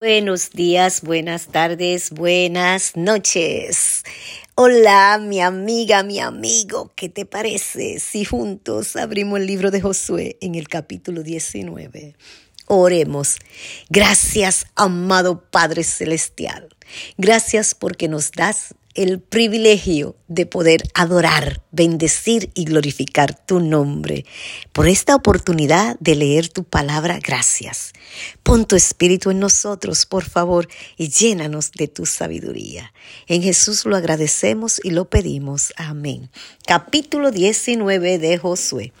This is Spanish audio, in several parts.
Buenos días, buenas tardes, buenas noches. Hola, mi amiga, mi amigo, ¿qué te parece si juntos abrimos el libro de Josué en el capítulo 19? Oremos. Gracias, amado Padre Celestial. Gracias porque nos das el privilegio de poder adorar, bendecir y glorificar tu nombre. Por esta oportunidad de leer tu palabra, gracias. Pon tu espíritu en nosotros, por favor, y llénanos de tu sabiduría. En Jesús lo agradecemos y lo pedimos. Amén. Capítulo 19 de Josué.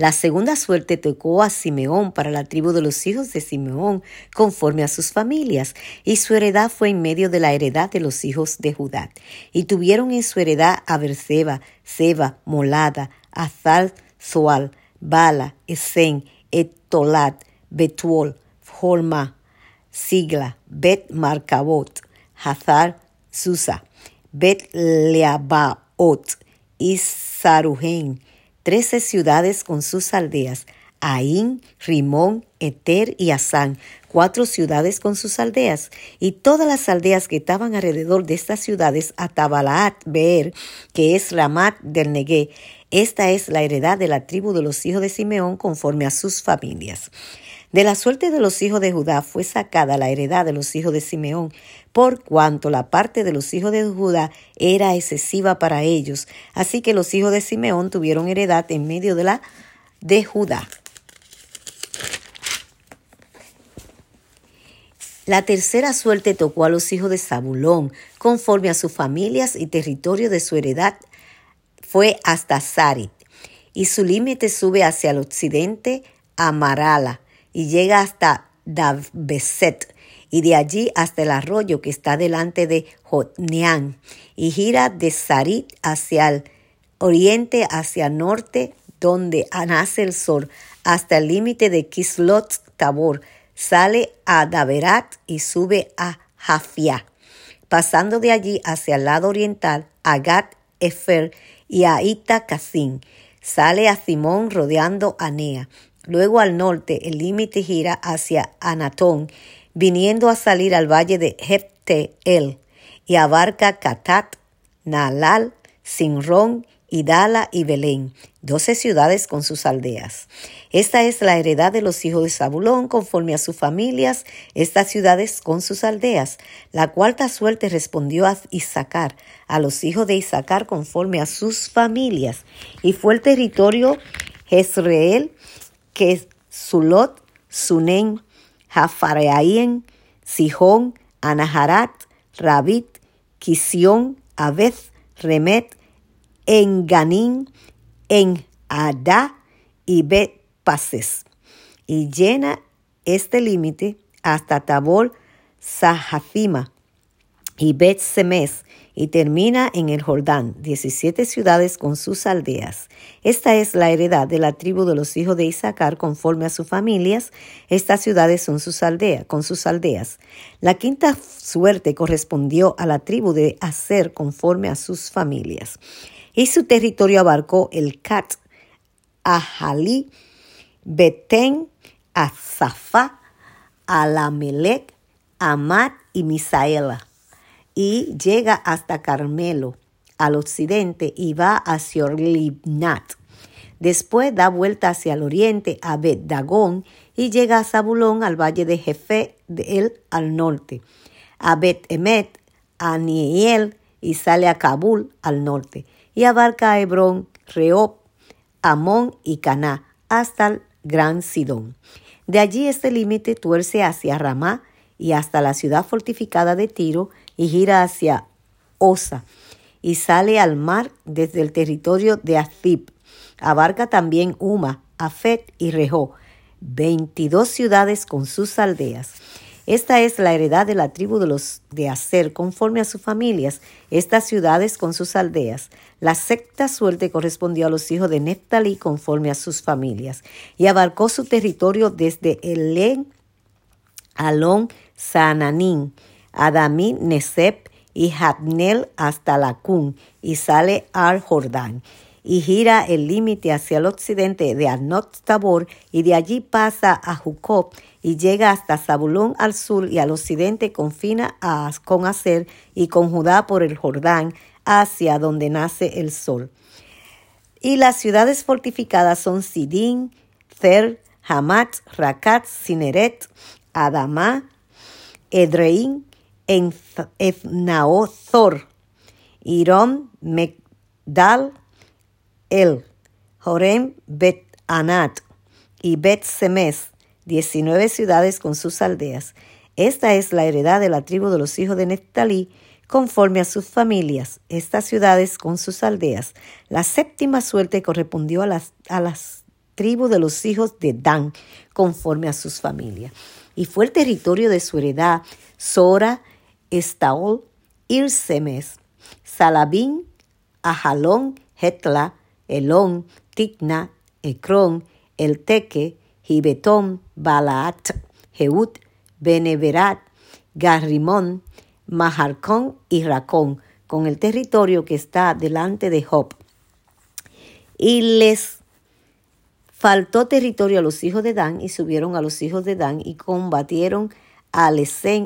La segunda suerte tocó a Simeón para la tribu de los hijos de Simeón, conforme a sus familias, y su heredad fue en medio de la heredad de los hijos de Judá. Y tuvieron en su heredad a Berseba, Seba, Molada, Azal, Zoal, Bala, Esen, Etolat, Betuol, Holma, Sigla, Bet Marcabot, Hazar, Susa, Bet Leabaot, y Saruhen, trece ciudades con sus aldeas, Aín, Rimón, Eter y Asán, cuatro ciudades con sus aldeas, y todas las aldeas que estaban alrededor de estas ciudades, a Tabalaat Beer, que es Ramat del Negué. Esta es la heredad de la tribu de los hijos de Simeón conforme a sus familias. De la suerte de los hijos de Judá fue sacada la heredad de los hijos de Simeón, por cuanto la parte de los hijos de Judá era excesiva para ellos. Así que los hijos de Simeón tuvieron heredad en medio de la de Judá. La tercera suerte tocó a los hijos de Zabulón, conforme a sus familias y territorio de su heredad fue hasta Sarit, y su límite sube hacia el occidente a Marala, y llega hasta Davbeset y de allí hasta el arroyo que está delante de Jotneán y gira de Sarit hacia el oriente, hacia el norte, donde nace el sol, hasta el límite de Kislot Tabor, sale a Daverat y sube a Jafia, pasando de allí hacia el lado oriental a Gat Efer y a Ita sale a Simón rodeando a Nea Luego al norte el límite gira hacia Anatón, viniendo a salir al valle de Hepteel y abarca Catat, Nalal, Sinrón, Idala y Belén, doce ciudades con sus aldeas. Esta es la heredad de los hijos de Zabulón conforme a sus familias, estas ciudades con sus aldeas. La cuarta suerte respondió a Isaacar, a los hijos de Isaacar conforme a sus familias, y fue el territorio Jezreel, que es Sulot, Sunen, Jafareaien, Sihón, Anaharat, Rabit, Kisión, Abez, Remet, Enganín, En Adá y Bet Pases. Y llena este límite hasta Tabor, Sahafima y Bet Semes y termina en el Jordán, 17 ciudades con sus aldeas. Esta es la heredad de la tribu de los hijos de Isaacar conforme a sus familias. Estas ciudades son sus aldeas, con sus aldeas. La quinta suerte correspondió a la tribu de Aser conforme a sus familias. Y su territorio abarcó el Cat, Ajalí, Betén, Azafá, Alamelec, Amat y Misaela y llega hasta Carmelo, al occidente, y va hacia Libnat. Después da vuelta hacia el oriente a Bet Dagón y llega a Zabulón, al valle de Jefe de él al norte, a Bet Emet, a Niel y sale a Kabul al norte, y abarca a Hebrón, Reob, Amón y Caná, hasta el Gran Sidón. De allí este límite tuerce hacia Ramá y hasta la ciudad fortificada de Tiro y gira hacia Osa y sale al mar desde el territorio de Azib. Abarca también Uma, Afet y Rehó, 22 ciudades con sus aldeas. Esta es la heredad de la tribu de los de Aser conforme a sus familias, estas ciudades con sus aldeas. La sexta suerte correspondió a los hijos de Neftalí conforme a sus familias, y abarcó su territorio desde Elén, Alon, Sananín, Adamí, Nesep y Jabnel hasta Lacún y sale al Jordán y gira el límite hacia el occidente de Anot Tabor y de allí pasa a Jucop y llega hasta Zabulón al sur y al occidente confina con Aser y con Judá por el Jordán hacia donde nace el sol. Y las ciudades fortificadas son Sidín, Cer, Hamat, Rakat, Sineret, Adamá, Edreín, Efnaothor, Irón, Megdal, El, Jorem, Bet Anat y Bet Semes, diecinueve ciudades con sus aldeas. Esta es la heredad de la tribu de los hijos de Neftalí, conforme a sus familias, estas ciudades con sus aldeas. La séptima suerte correspondió a las, a las tribus de los hijos de Dan, conforme a sus familias. Y fue el territorio de su heredad Sora, Estaol, Irsemes, Salabín, Ajalón, Hetla, Elón, Tigna, Ecrón, Elteque, Gibetón, Balaat, Jeut, Beneverat, Garrimón, Maharcón y Racón, con el territorio que está delante de Job. Y les faltó territorio a los hijos de Dan, y subieron a los hijos de Dan, y combatieron a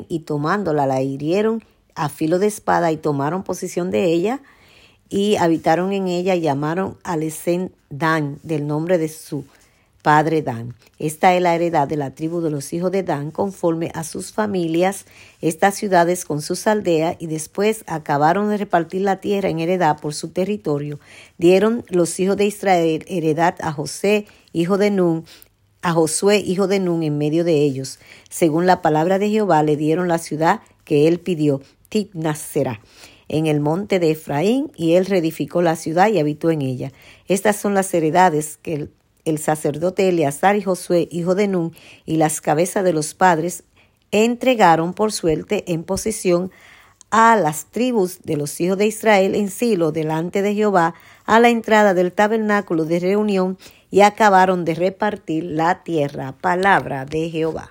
y tomándola la hirieron a filo de espada, y tomaron posesión de ella, y habitaron en ella, y llamaron a Dan, del nombre de su padre Dan. Esta es la heredad de la tribu de los hijos de Dan conforme a sus familias, estas ciudades con sus aldeas, y después acabaron de repartir la tierra en heredad por su territorio. Dieron los hijos de Israel heredad a José, hijo de Nun, a Josué, hijo de Nun, en medio de ellos. Según la palabra de Jehová, le dieron la ciudad que él pidió, Tibnasera en el monte de Efraín, y él reedificó la ciudad y habitó en ella. Estas son las heredades que el el sacerdote Eleazar y Josué, hijo de Nun, y las cabezas de los padres entregaron por suerte en posesión a las tribus de los hijos de Israel en Silo delante de Jehová a la entrada del tabernáculo de reunión y acabaron de repartir la tierra. Palabra de Jehová.